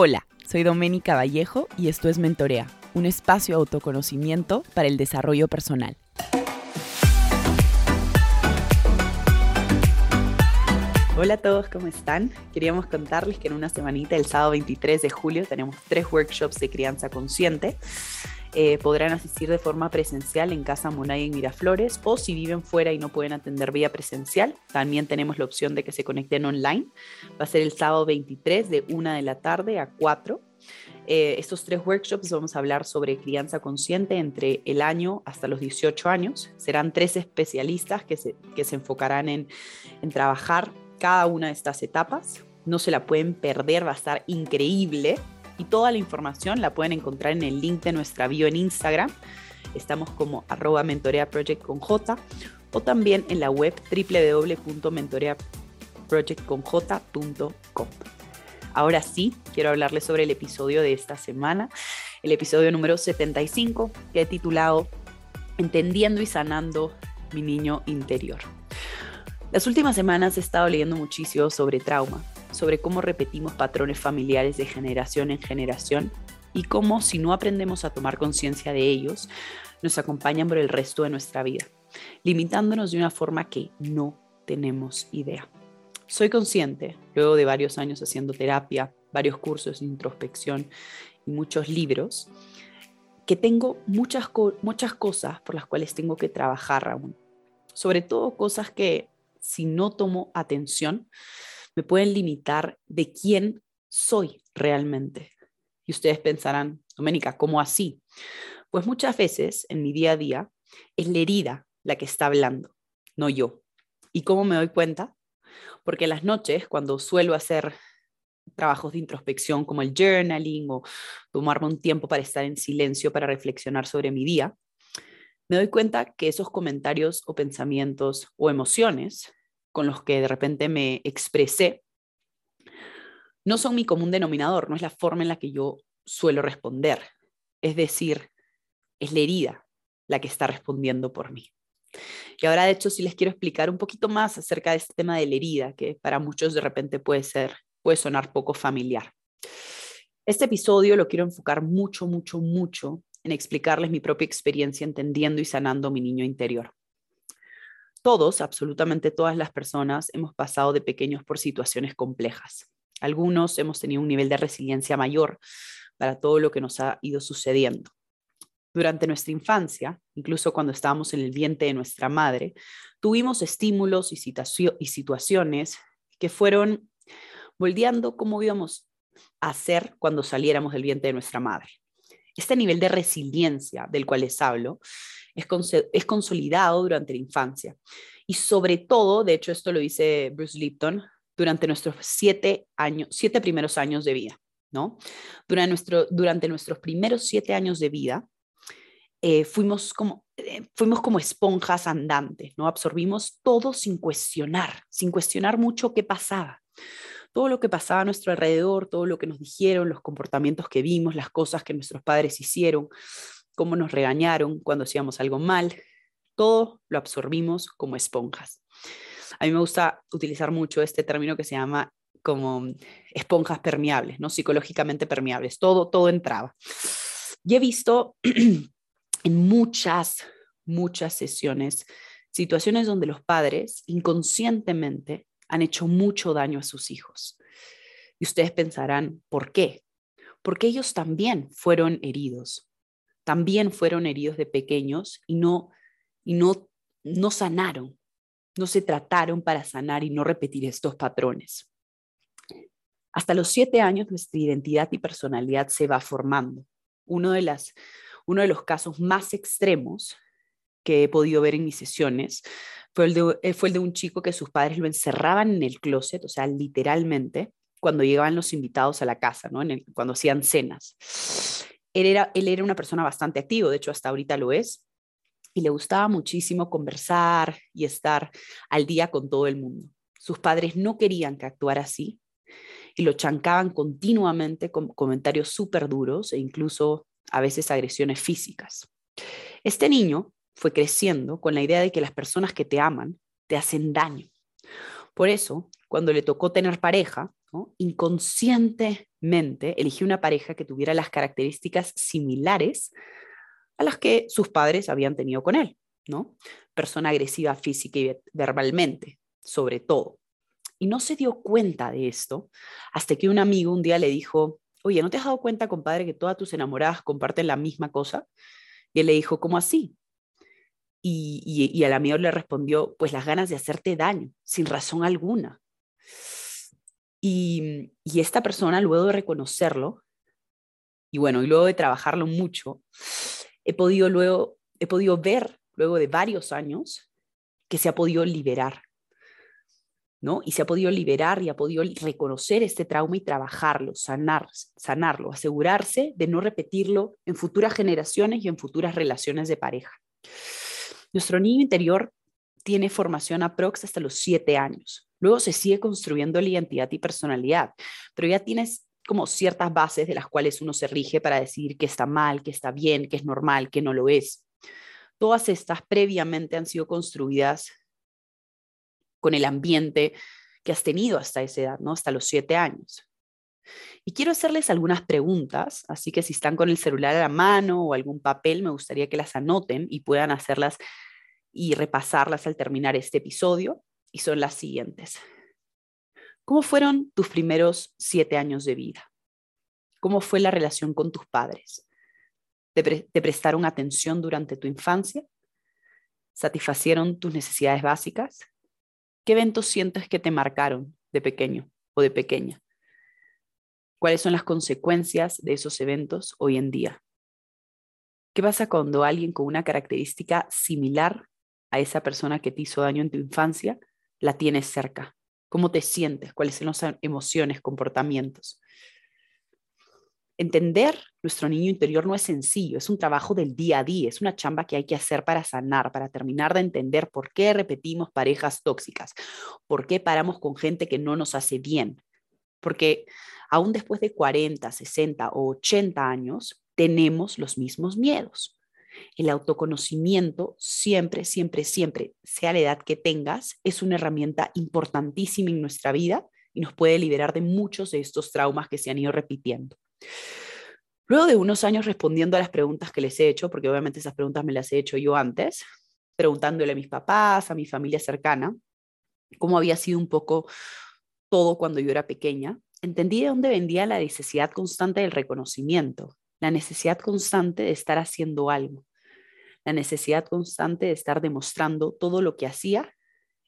Hola, soy Doménica Vallejo y esto es Mentorea, un espacio de autoconocimiento para el desarrollo personal. Hola a todos, ¿cómo están? Queríamos contarles que en una semanita, el sábado 23 de julio, tenemos tres workshops de crianza consciente. Eh, podrán asistir de forma presencial en Casa Monay en Miraflores o si viven fuera y no pueden atender vía presencial, también tenemos la opción de que se conecten online. Va a ser el sábado 23 de 1 de la tarde a 4. Eh, estos tres workshops vamos a hablar sobre crianza consciente entre el año hasta los 18 años. Serán tres especialistas que se, que se enfocarán en, en trabajar cada una de estas etapas. No se la pueden perder, va a estar increíble. Y toda la información la pueden encontrar en el link de nuestra bio en Instagram. Estamos como arroba mentoreaproject con J o también en la web www.mentoreaprojectconj.com. Ahora sí, quiero hablarles sobre el episodio de esta semana, el episodio número 75, que he titulado Entendiendo y sanando mi niño interior. Las últimas semanas he estado leyendo muchísimo sobre trauma, sobre cómo repetimos patrones familiares de generación en generación y cómo si no aprendemos a tomar conciencia de ellos, nos acompañan por el resto de nuestra vida, limitándonos de una forma que no tenemos idea. Soy consciente, luego de varios años haciendo terapia, varios cursos de introspección y muchos libros, que tengo muchas, muchas cosas por las cuales tengo que trabajar aún. Sobre todo cosas que si no tomo atención, me pueden limitar de quién soy realmente. Y ustedes pensarán, Doménica, ¿cómo así? Pues muchas veces en mi día a día es la herida la que está hablando, no yo. ¿Y cómo me doy cuenta? Porque las noches, cuando suelo hacer trabajos de introspección como el journaling o tomarme un tiempo para estar en silencio, para reflexionar sobre mi día, me doy cuenta que esos comentarios o pensamientos o emociones con los que de repente me expresé, no son mi común denominador, no es la forma en la que yo suelo responder. Es decir, es la herida la que está respondiendo por mí. Y ahora, de hecho, sí les quiero explicar un poquito más acerca de este tema de la herida, que para muchos de repente puede ser, puede sonar poco familiar. Este episodio lo quiero enfocar mucho, mucho, mucho en explicarles mi propia experiencia entendiendo y sanando mi niño interior. Todos, absolutamente todas las personas, hemos pasado de pequeños por situaciones complejas. Algunos hemos tenido un nivel de resiliencia mayor para todo lo que nos ha ido sucediendo. Durante nuestra infancia, incluso cuando estábamos en el vientre de nuestra madre, tuvimos estímulos y, situaciones que fueron moldeando cómo íbamos a hacer cuando saliéramos del vientre de nuestra madre. Este nivel de resiliencia del cual les hablo es, consolidado durante la infancia. Y sobre todo, de hecho esto lo dice Bruce Lipton, durante nuestros siete, años, siete primeros años de vida, ¿no? Durante, nuestro, durante nuestros primeros siete años de vida, eh, fuimos, como, eh, fuimos como esponjas andantes, ¿no? Absorbimos todo sin cuestionar, sin cuestionar mucho qué pasaba. Todo lo que pasaba a nuestro alrededor, todo lo que nos dijeron, los comportamientos que vimos, las cosas que nuestros padres hicieron, cómo nos regañaron cuando hacíamos algo mal, todo lo absorbimos como esponjas. A mí me gusta utilizar mucho este término que se llama como esponjas permeables, ¿no? Psicológicamente permeables, todo, todo entraba. Y he visto en muchas, muchas sesiones situaciones donde los padres inconscientemente han hecho mucho daño a sus hijos. Y ustedes pensarán, ¿por qué? Porque ellos también fueron heridos, también fueron heridos de pequeños y no, y no, no sanaron, no se trataron para sanar y no repetir estos patrones. Hasta los siete años nuestra identidad y personalidad se va formando. Uno de, las, uno de los casos más extremos que he podido ver en mis sesiones fue el, de, eh, fue el de un chico que sus padres lo encerraban en el closet, o sea, literalmente, cuando llegaban los invitados a la casa, ¿no? cuando hacían cenas. Él era, él era una persona bastante activa, de hecho hasta ahorita lo es, y le gustaba muchísimo conversar y estar al día con todo el mundo. Sus padres no querían que actuara así y lo chancaban continuamente con comentarios súper duros e incluso a veces agresiones físicas. Este niño fue creciendo con la idea de que las personas que te aman te hacen daño. Por eso, cuando le tocó tener pareja, inconscientemente eligió una pareja que tuviera las características similares a las que sus padres habían tenido con él, ¿no? Persona agresiva física y verbalmente, sobre todo. Y no se dio cuenta de esto hasta que un amigo un día le dijo, oye, ¿no te has dado cuenta, compadre, que todas tus enamoradas comparten la misma cosa? Y él le dijo, ¿cómo así? Y, y, el amigo le respondió, pues las ganas de hacerte daño, sin razón alguna. Y, y esta persona, luego de reconocerlo, y bueno, y luego de trabajarlo mucho, he podido luego, he podido ver, luego de varios años, que se ha podido liberar, ¿no? Y se ha podido liberar y ha podido reconocer este trauma y trabajarlo, sanar, sanarlo, asegurarse de no repetirlo en futuras generaciones y en futuras relaciones de pareja. Nuestro niño interior tiene formación aprox hasta los siete años. Luego se sigue construyendo la identidad y personalidad, pero ya tienes como ciertas bases de las cuales uno se rige para decir que está mal, que está bien, que es normal, que no lo es. Todas estas previamente han sido construidas con el ambiente que has tenido hasta esa edad, ¿no? Hasta los siete años. Y quiero hacerles algunas preguntas, así que si están con el celular a la mano o algún papel, me gustaría que las anoten y puedan hacerlas y repasarlas al terminar este episodio. Y son las siguientes. ¿Cómo fueron tus primeros siete años de vida? ¿Cómo fue la relación con tus padres? ¿Te, prestaron atención durante tu infancia? ¿Satisfacieron tus necesidades básicas? ¿Qué eventos sientes que te marcaron de pequeño o de pequeña? ¿Cuáles son las consecuencias de esos eventos hoy en día? ¿Qué pasa cuando alguien con una característica similar a esa persona que te hizo daño en tu infancia la tienes cerca? ¿Cómo te sientes? ¿Cuáles son las emociones, comportamientos? Entender nuestro niño interior no es sencillo, es un trabajo del día a día, es una chamba que hay que hacer para sanar, para terminar de entender por qué repetimos parejas tóxicas, por qué paramos con gente que no nos hace bien. Porque aún después de 40, 60 o 80 años, tenemos los mismos miedos. El autoconocimiento siempre, siempre, siempre, sea la edad que tengas, es una herramienta importantísima en nuestra vida y nos puede liberar de muchos de estos traumas que se han ido repitiendo. Luego de unos años respondiendo a las preguntas que les he hecho, porque obviamente esas preguntas me las he hecho yo antes, preguntándole a mis papás, a mi familia cercana, cómo había sido un poco todo cuando yo era pequeña, entendí de dónde vendía la necesidad constante del reconocimiento, la necesidad constante de estar haciendo algo, la necesidad constante de estar demostrando todo lo que hacía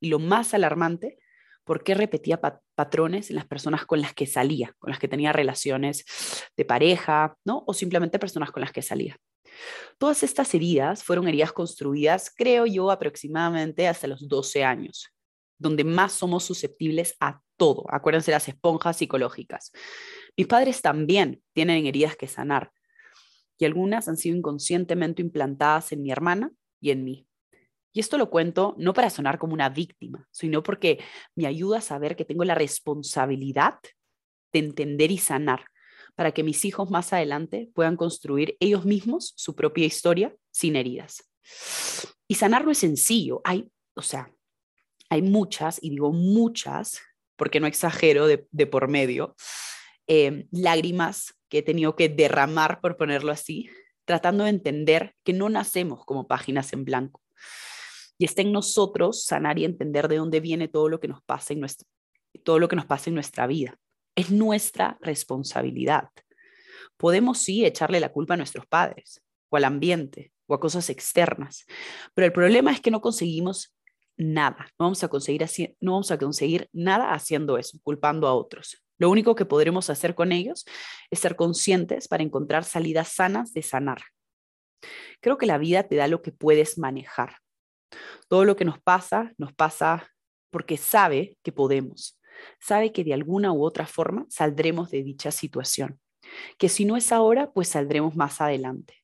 y lo más alarmante, por qué repetía patrones en las personas con las que salía, con las que tenía relaciones de pareja, ¿no? O simplemente personas con las que salía. Todas estas heridas fueron heridas construidas, creo yo, aproximadamente hasta los 12 años, donde más somos susceptibles a todo. Acuérdense las esponjas psicológicas. Mis padres también tienen heridas que sanar y algunas han sido inconscientemente implantadas en mi hermana y en mí. Y esto lo cuento no para sonar como una víctima, sino porque me ayuda a saber que tengo la responsabilidad de entender y sanar para que mis hijos más adelante puedan construir ellos mismos su propia historia sin heridas. Y sanar no es sencillo. Hay, o sea, hay muchas, y digo muchas, porque no exagero de, por medio, eh, lágrimas que he tenido que derramar, por ponerlo así, tratando de entender que no nacemos como páginas en blanco y está en nosotros sanar y entender de dónde viene todo lo que nos pasa en todo lo que nos pasa en nuestra vida. Es nuestra responsabilidad. Podemos sí echarle la culpa a nuestros padres o al ambiente o a cosas externas, pero el problema es que no conseguimos nada, no vamos a conseguir, así, no vamos a conseguir nada haciendo eso, culpando a otros. Lo único que podremos hacer con ellos es ser conscientes para encontrar salidas sanas de sanar. Creo que la vida te da lo que puedes manejar. Todo lo que nos pasa, nos pasa porque sabe que podemos, sabe que de alguna u otra forma saldremos de dicha situación, que si no es ahora, pues saldremos más adelante.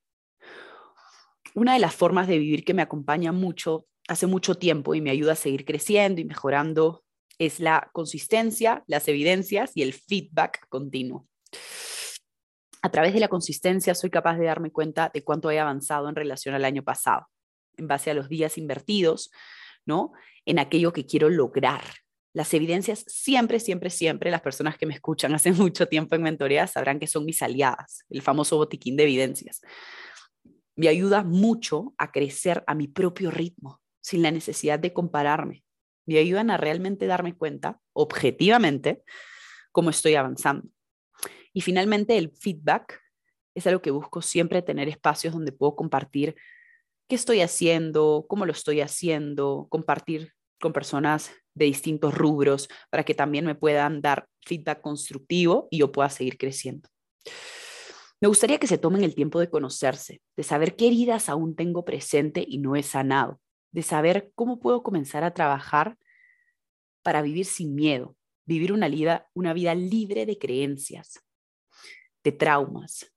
Una de las formas de vivir que me acompaña mucho hace mucho tiempo y me ayuda a seguir creciendo y mejorando es la consistencia, las evidencias y el feedback continuo. A través de la consistencia soy capaz de darme cuenta de cuánto he avanzado en relación al año pasado en base a los días invertidos, ¿no? En aquello que quiero lograr. Las evidencias siempre, siempre, siempre, las personas que me escuchan hace mucho tiempo en mentoría sabrán que son mis aliadas, el famoso botiquín de evidencias. Me ayuda mucho a crecer a mi propio ritmo, sin la necesidad de compararme. Me ayudan a realmente darme cuenta, objetivamente, cómo estoy avanzando. Y finalmente, el feedback es algo que busco siempre tener espacios donde puedo compartir qué estoy haciendo, cómo lo estoy haciendo, compartir con personas de distintos rubros para que también me puedan dar feedback constructivo y yo pueda seguir creciendo. Me gustaría que se tomen el tiempo de conocerse, de saber qué heridas aún tengo presente y no he sanado, de saber cómo puedo comenzar a trabajar para vivir sin miedo, vivir una vida, una vida libre de creencias, de traumas,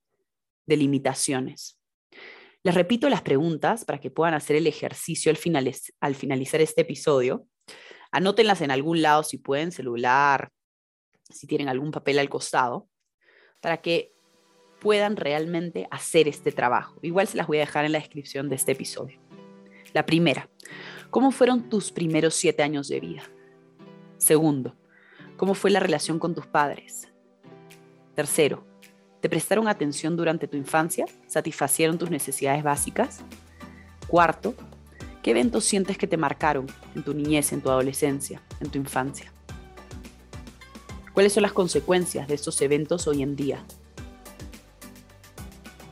de limitaciones. Les repito las preguntas para que puedan hacer el ejercicio al, al finalizar este episodio. Anótenlas en algún lado si pueden, celular, si tienen algún papel al costado, para que puedan realmente hacer este trabajo. Igual se las voy a dejar en la descripción de este episodio. La primera, ¿cómo fueron tus primeros siete años de vida? Segundo, ¿cómo fue la relación con tus padres? Tercero, ¿Te prestaron atención durante tu infancia? ¿Satisfacieron tus necesidades básicas? Cuarto, ¿qué eventos sientes que te marcaron en tu niñez, en tu adolescencia, en tu infancia? ¿Cuáles son las consecuencias de estos eventos hoy en día?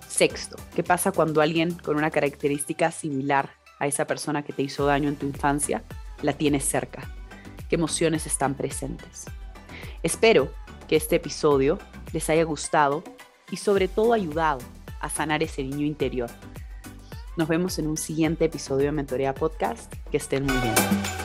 Sexto, ¿qué pasa cuando alguien con una característica similar a esa persona que te hizo daño en tu infancia la tienes cerca? ¿Qué emociones están presentes? Espero que este episodio les haya gustado y sobre todo ayudado a sanar ese niño interior. Nos vemos en un siguiente episodio de Mentoría Podcast. Que estén muy bien.